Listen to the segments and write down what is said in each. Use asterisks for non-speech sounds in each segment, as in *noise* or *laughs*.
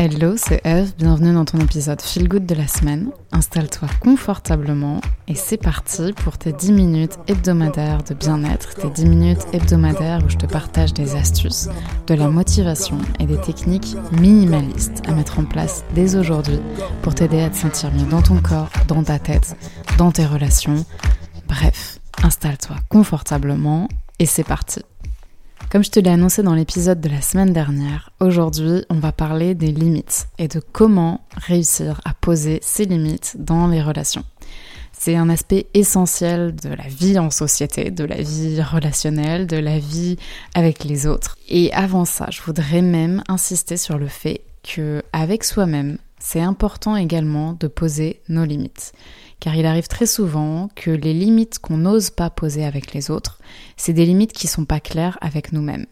Hello, c'est Eve, bienvenue dans ton épisode Feel Good de la semaine. Installe-toi confortablement et c'est parti pour tes 10 minutes hebdomadaires de bien-être, tes 10 minutes hebdomadaires où je te partage des astuces, de la motivation et des techniques minimalistes à mettre en place dès aujourd'hui pour t'aider à te sentir mieux dans ton corps, dans ta tête, dans tes relations. Bref, installe-toi confortablement et c'est parti. Comme je te l'ai annoncé dans l'épisode de la semaine dernière, aujourd'hui on va parler des limites et de comment réussir à poser ses limites dans les relations. C'est un aspect essentiel de la vie en société, de la vie relationnelle, de la vie avec les autres. Et avant ça, je voudrais même insister sur le fait que avec soi-même, c'est important également de poser nos limites car il arrive très souvent que les limites qu'on n'ose pas poser avec les autres, c'est des limites qui sont pas claires avec nous-mêmes.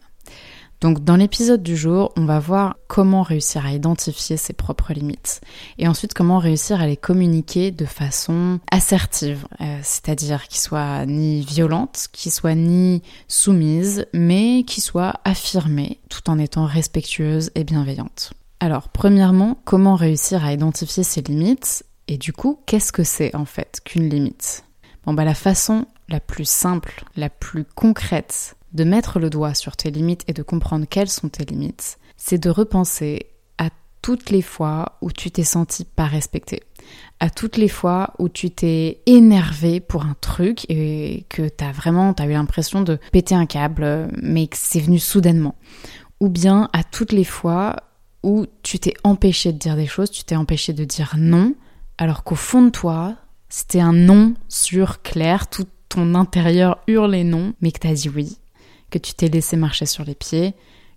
Donc dans l'épisode du jour, on va voir comment réussir à identifier ses propres limites et ensuite comment réussir à les communiquer de façon assertive, euh, c'est-à-dire qui soit ni violente, qui soit ni soumise, mais qui soit affirmée tout en étant respectueuse et bienveillante. Alors, premièrement, comment réussir à identifier ses limites et du coup, qu'est-ce que c'est en fait qu'une limite? Bon bah la façon la plus simple, la plus concrète de mettre le doigt sur tes limites et de comprendre quelles sont tes limites, c'est de repenser à toutes les fois où tu t'es senti pas respecté, à toutes les fois où tu t'es énervé pour un truc et que t'as vraiment t'as eu l'impression de péter un câble, mais que c'est venu soudainement, ou bien à toutes les fois où tu t'es empêché de dire des choses, tu t'es empêché de dire non, alors qu'au fond de toi, c'était un non sur clair, tout ton intérieur hurlait non, mais que t'as dit oui, que tu t'es laissé marcher sur les pieds,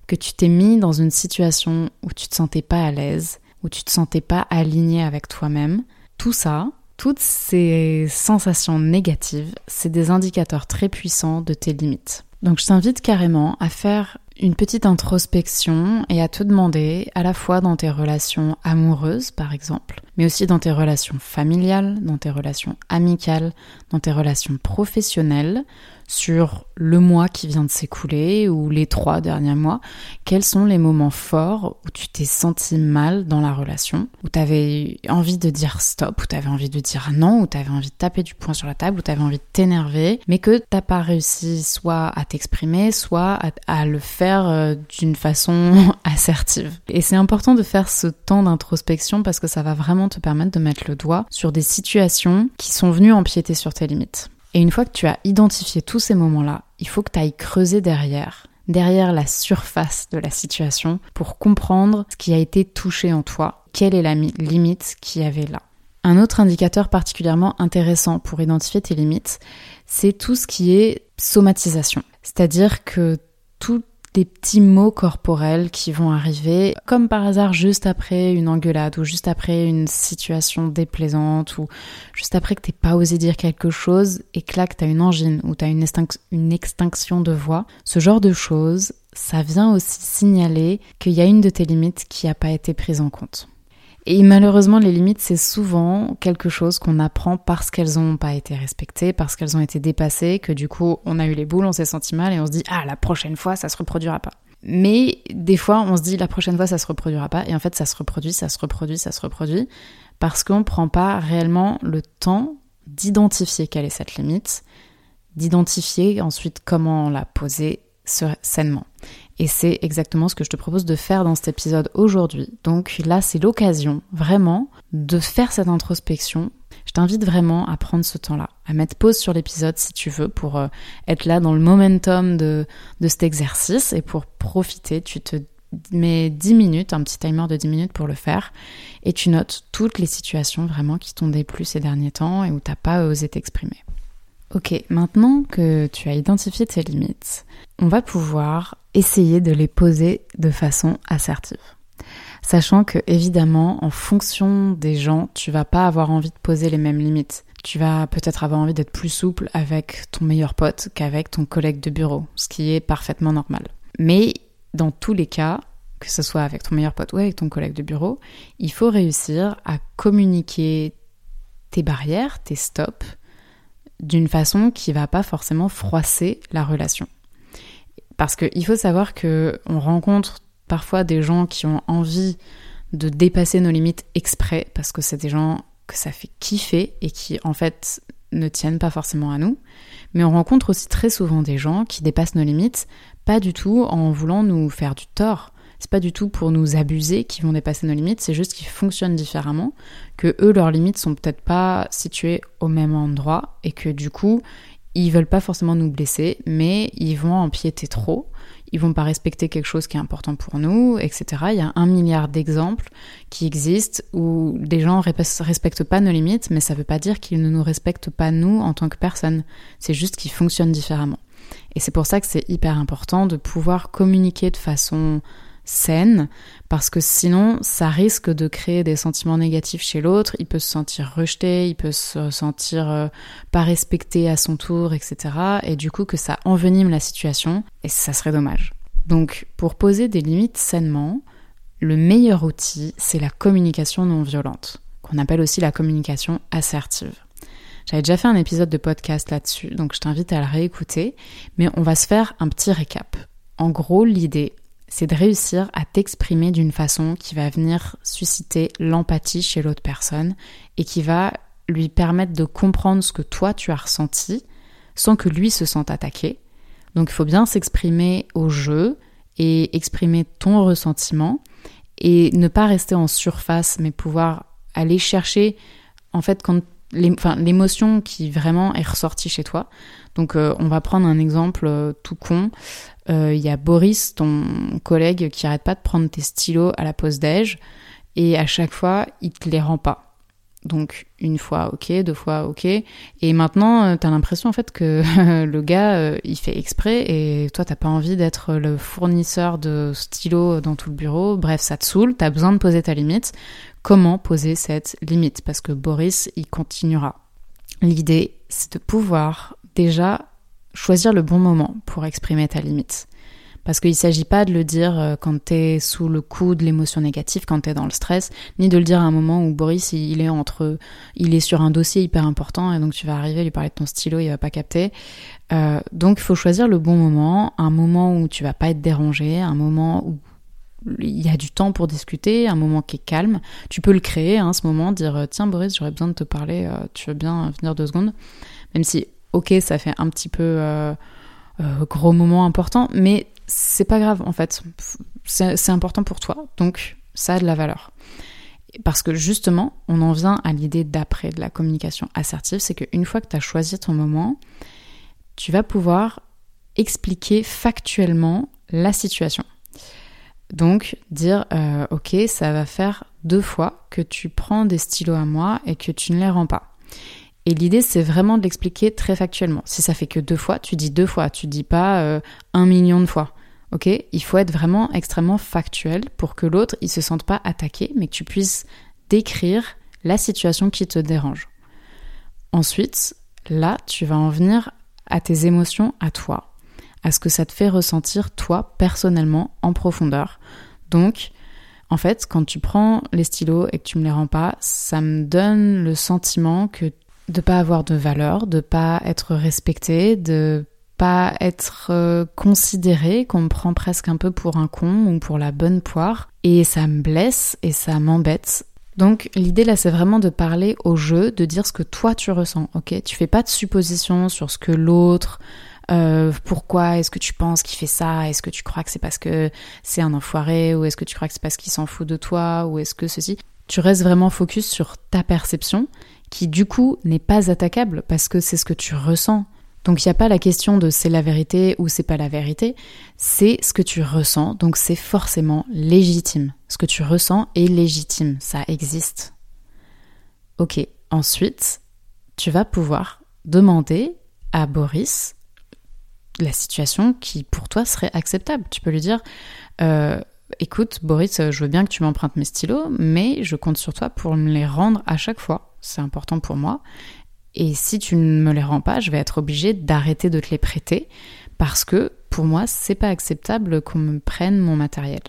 que tu t'es mis dans une situation où tu te sentais pas à l'aise, où tu te sentais pas aligné avec toi-même. Tout ça, toutes ces sensations négatives, c'est des indicateurs très puissants de tes limites. Donc je t'invite carrément à faire une petite introspection et à te demander, à la fois dans tes relations amoureuses par exemple, mais aussi dans tes relations familiales, dans tes relations amicales, dans tes relations professionnelles, sur le mois qui vient de s'écouler ou les trois derniers mois, quels sont les moments forts où tu t'es senti mal dans la relation, où tu avais envie de dire stop, où tu avais envie de dire non, où tu avais envie de taper du poing sur la table, où tu avais envie de t'énerver, mais que t'as pas réussi soit à t'exprimer, soit à, à, le faire euh, d'une façon *laughs* assertive. Et c'est important de faire ce temps d'introspection parce que ça va vraiment te permettre de mettre le doigt sur des situations qui sont venues empiéter sur tes limites. Et une fois que tu as identifié tous ces moments-là, il faut que tu ailles creuser derrière, derrière la surface de la situation, pour comprendre ce qui a été touché en toi, quelle est la limite qu'il y avait là. Un autre indicateur particulièrement intéressant pour identifier tes limites, c'est tout ce qui est somatisation. C'est-à-dire que tout des petits mots corporels qui vont arriver comme par hasard juste après une engueulade ou juste après une situation déplaisante ou juste après que t'aies pas osé dire quelque chose et que là que t'as une angine ou t'as une, une extinction de voix. Ce genre de choses, ça vient aussi signaler qu'il y a une de tes limites qui n'a pas été prise en compte. Et malheureusement, les limites, c'est souvent quelque chose qu'on apprend parce qu'elles n'ont pas été respectées, parce qu'elles ont été dépassées, que du coup, on a eu les boules, on s'est senti mal et on se dit, ah, la prochaine fois, ça se reproduira pas. Mais des fois, on se dit, la prochaine fois, ça se reproduira pas. Et en fait, ça se reproduit, ça se reproduit, ça se reproduit, parce qu'on ne prend pas réellement le temps d'identifier quelle est cette limite, d'identifier ensuite comment la poser sainement. Et c'est exactement ce que je te propose de faire dans cet épisode aujourd'hui. Donc là, c'est l'occasion vraiment de faire cette introspection. Je t'invite vraiment à prendre ce temps-là, à mettre pause sur l'épisode si tu veux pour euh, être là dans le momentum de, de cet exercice et pour profiter. Tu te mets 10 minutes, un petit timer de 10 minutes pour le faire et tu notes toutes les situations vraiment qui t'ont déplu ces derniers temps et où t'as pas osé t'exprimer. Ok, maintenant que tu as identifié tes limites, on va pouvoir essayer de les poser de façon assertive. Sachant que évidemment, en fonction des gens, tu vas pas avoir envie de poser les mêmes limites. Tu vas peut-être avoir envie d'être plus souple avec ton meilleur pote qu'avec ton collègue de bureau, ce qui est parfaitement normal. Mais dans tous les cas, que ce soit avec ton meilleur pote ou avec ton collègue de bureau, il faut réussir à communiquer tes barrières, tes stops, d'une façon qui va pas forcément froisser la relation. Parce qu'il faut savoir que on rencontre parfois des gens qui ont envie de dépasser nos limites exprès, parce que c'est des gens que ça fait kiffer et qui en fait ne tiennent pas forcément à nous. Mais on rencontre aussi très souvent des gens qui dépassent nos limites, pas du tout en voulant nous faire du tort. C'est pas du tout pour nous abuser qu'ils vont dépasser nos limites, c'est juste qu'ils fonctionnent différemment, que eux leurs limites sont peut-être pas situées au même endroit et que du coup ils veulent pas forcément nous blesser, mais ils vont empiéter trop ils vont pas respecter quelque chose qui est important pour nous, etc. Il y a un milliard d'exemples qui existent où des gens respectent pas nos limites, mais ça veut pas dire qu'ils ne nous respectent pas nous en tant que personne. C'est juste qu'ils fonctionnent différemment. Et c'est pour ça que c'est hyper important de pouvoir communiquer de façon saine, parce que sinon ça risque de créer des sentiments négatifs chez l'autre, il peut se sentir rejeté, il peut se sentir euh, pas respecté à son tour, etc. Et du coup que ça envenime la situation, et ça serait dommage. Donc pour poser des limites sainement, le meilleur outil, c'est la communication non violente, qu'on appelle aussi la communication assertive. J'avais déjà fait un épisode de podcast là-dessus, donc je t'invite à le réécouter, mais on va se faire un petit récap. En gros, l'idée, c'est de réussir à t'exprimer d'une façon qui va venir susciter l'empathie chez l'autre personne et qui va lui permettre de comprendre ce que toi tu as ressenti sans que lui se sente attaqué. Donc il faut bien s'exprimer au jeu et exprimer ton ressentiment et ne pas rester en surface mais pouvoir aller chercher en fait quand l'émotion qui vraiment est ressortie chez toi. Donc euh, on va prendre un exemple euh, tout con. Il euh, y a Boris, ton collègue, qui arrête pas de prendre tes stylos à la pause déj et à chaque fois, il te les rend pas. Donc une fois ok, deux fois ok, et maintenant euh, t'as l'impression en fait que *laughs* le gars euh, il fait exprès et toi t'as pas envie d'être le fournisseur de stylos dans tout le bureau. Bref, ça te saoule, t'as besoin de poser ta limite. Comment poser cette limite? Parce que Boris il continuera. L'idée c'est de pouvoir déjà choisir le bon moment pour exprimer ta limite. Parce qu'il ne s'agit pas de le dire euh, quand tu es sous le coup de l'émotion négative, quand tu es dans le stress, ni de le dire à un moment où Boris il est entre, il est sur un dossier hyper important et donc tu vas arriver lui parler de ton stylo, il va pas capter. Euh, donc il faut choisir le bon moment, un moment où tu vas pas être dérangé, un moment où il y a du temps pour discuter, un moment qui est calme. Tu peux le créer, hein, ce moment, dire tiens Boris, j'aurais besoin de te parler, euh, tu veux bien venir deux secondes, même si ok, ça fait un petit peu euh, euh, gros moment important, mais c'est pas grave en fait. C'est important pour toi, donc ça a de la valeur. Parce que justement, on en vient à l'idée d'après de la communication assertive, c'est qu'une fois que tu as choisi ton moment, tu vas pouvoir expliquer factuellement la situation. Donc dire, euh, ok, ça va faire deux fois que tu prends des stylos à moi et que tu ne les rends pas. Et l'idée, c'est vraiment de l'expliquer très factuellement. Si ça fait que deux fois, tu dis deux fois, tu dis pas euh, un million de fois. Ok? Il faut être vraiment extrêmement factuel pour que l'autre, il se sente pas attaqué, mais que tu puisses décrire la situation qui te dérange. Ensuite, là, tu vas en venir à tes émotions, à toi, à ce que ça te fait ressentir toi personnellement en profondeur. Donc, en fait, quand tu prends les stylos et que tu me les rends pas, ça me donne le sentiment que de pas avoir de valeur, de pas être respecté, de pas être euh, considéré, qu'on me prend presque un peu pour un con ou pour la bonne poire. Et ça me blesse et ça m'embête. Donc l'idée là c'est vraiment de parler au jeu, de dire ce que toi tu ressens, ok? Tu fais pas de suppositions sur ce que l'autre, euh, pourquoi est-ce que tu penses qu'il fait ça? Est-ce que tu crois que c'est parce que c'est un enfoiré? Ou est-ce que tu crois que c'est parce qu'il s'en fout de toi? Ou est-ce que ceci? Tu restes vraiment focus sur ta perception qui du coup n'est pas attaquable parce que c'est ce que tu ressens. Donc il n'y a pas la question de c'est la vérité ou c'est pas la vérité, c'est ce que tu ressens, donc c'est forcément légitime. Ce que tu ressens est légitime, ça existe. Ok, ensuite, tu vas pouvoir demander à Boris la situation qui pour toi serait acceptable. Tu peux lui dire, euh, écoute Boris, je veux bien que tu m'empruntes mes stylos, mais je compte sur toi pour me les rendre à chaque fois c'est important pour moi. Et si tu ne me les rends pas, je vais être obligée d'arrêter de te les prêter parce que pour moi, c'est pas acceptable qu'on me prenne mon matériel.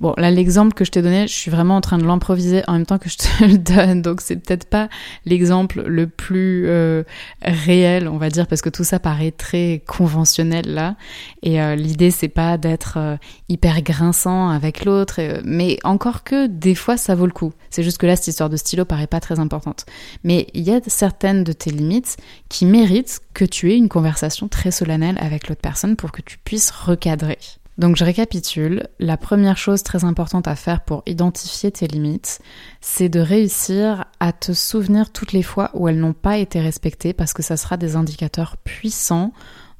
Bon, là, l'exemple que je t'ai donné, je suis vraiment en train de l'improviser en même temps que je te *laughs* le donne, donc c'est peut-être pas l'exemple le plus euh, réel, on va dire, parce que tout ça paraît très conventionnel là. Et euh, l'idée, c'est pas d'être euh, hyper grinçant avec l'autre, mais encore que des fois, ça vaut le coup. C'est juste que là, cette histoire de stylo paraît pas très importante. Mais il y a certaines de tes limites qui méritent que tu aies une conversation très solennelle avec l'autre personne pour que tu puisses recadrer. Donc je récapitule, la première chose très importante à faire pour identifier tes limites, c'est de réussir à te souvenir toutes les fois où elles n'ont pas été respectées parce que ça sera des indicateurs puissants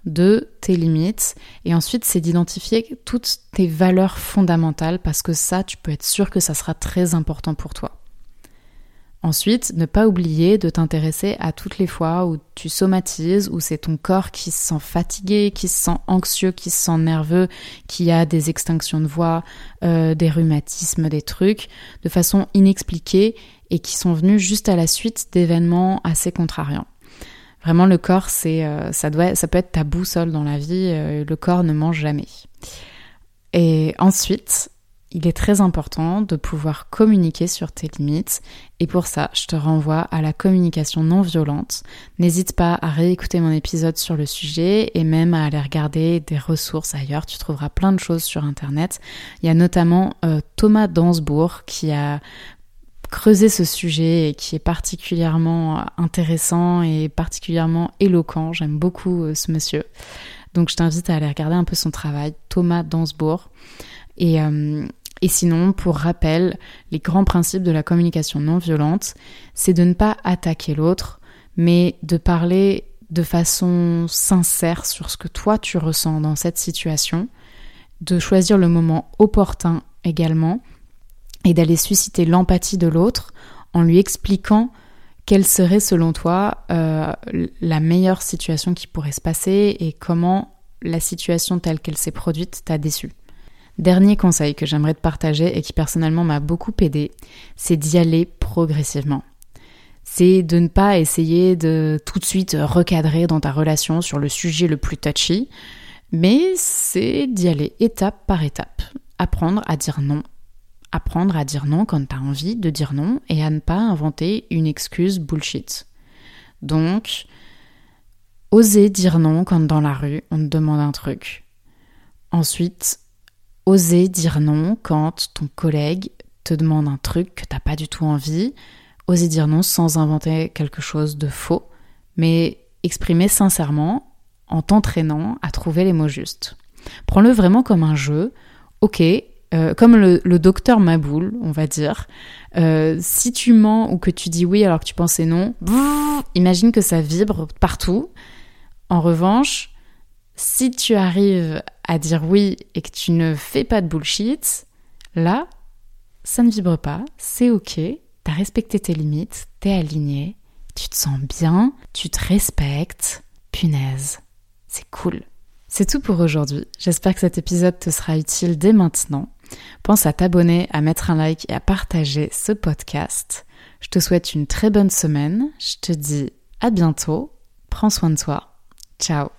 de tes limites et ensuite c'est d'identifier toutes tes valeurs fondamentales parce que ça tu peux être sûr que ça sera très important pour toi. Ensuite, ne pas oublier de t'intéresser à toutes les fois où tu somatises, où c'est ton corps qui se sent fatigué, qui se sent anxieux, qui se sent nerveux, qui a des extinctions de voix, euh, des rhumatismes, des trucs, de façon inexpliquée et qui sont venus juste à la suite d'événements assez contrariants. Vraiment, le corps, c'est, euh, ça doit, ça peut être ta boussole dans la vie. Euh, le corps ne mange jamais. Et ensuite, il est très important de pouvoir communiquer sur tes limites et pour ça, je te renvoie à la communication non violente. N'hésite pas à réécouter mon épisode sur le sujet et même à aller regarder des ressources ailleurs. Tu trouveras plein de choses sur Internet. Il y a notamment euh, Thomas Dansbourg qui a creusé ce sujet et qui est particulièrement intéressant et particulièrement éloquent. J'aime beaucoup euh, ce monsieur. Donc je t'invite à aller regarder un peu son travail, Thomas Dansbourg. Et, euh, et sinon, pour rappel, les grands principes de la communication non violente, c'est de ne pas attaquer l'autre, mais de parler de façon sincère sur ce que toi tu ressens dans cette situation, de choisir le moment opportun également, et d'aller susciter l'empathie de l'autre en lui expliquant quelle serait selon toi euh, la meilleure situation qui pourrait se passer et comment la situation telle qu'elle s'est produite t'a déçu. Dernier conseil que j'aimerais te partager et qui personnellement m'a beaucoup aidé, c'est d'y aller progressivement. C'est de ne pas essayer de tout de suite recadrer dans ta relation sur le sujet le plus touchy, mais c'est d'y aller étape par étape. Apprendre à dire non. Apprendre à dire non quand tu as envie de dire non et à ne pas inventer une excuse bullshit. Donc, oser dire non quand dans la rue on te demande un truc. Ensuite, Oser dire non quand ton collègue te demande un truc que t'as pas du tout envie. Oser dire non sans inventer quelque chose de faux, mais exprimer sincèrement en t'entraînant à trouver les mots justes. Prends-le vraiment comme un jeu. Ok, euh, comme le, docteur Maboul, on va dire. Euh, si tu mens ou que tu dis oui alors que tu pensais non, imagine que ça vibre partout. En revanche, si tu arrives à dire oui et que tu ne fais pas de bullshit, là, ça ne vibre pas, c'est ok, t'as respecté tes limites, t'es aligné, tu te sens bien, tu te respectes, punaise, c'est cool. C'est tout pour aujourd'hui. J'espère que cet épisode te sera utile dès maintenant. Pense à t'abonner, à mettre un like et à partager ce podcast. Je te souhaite une très bonne semaine. Je te dis à bientôt. Prends soin de toi. Ciao.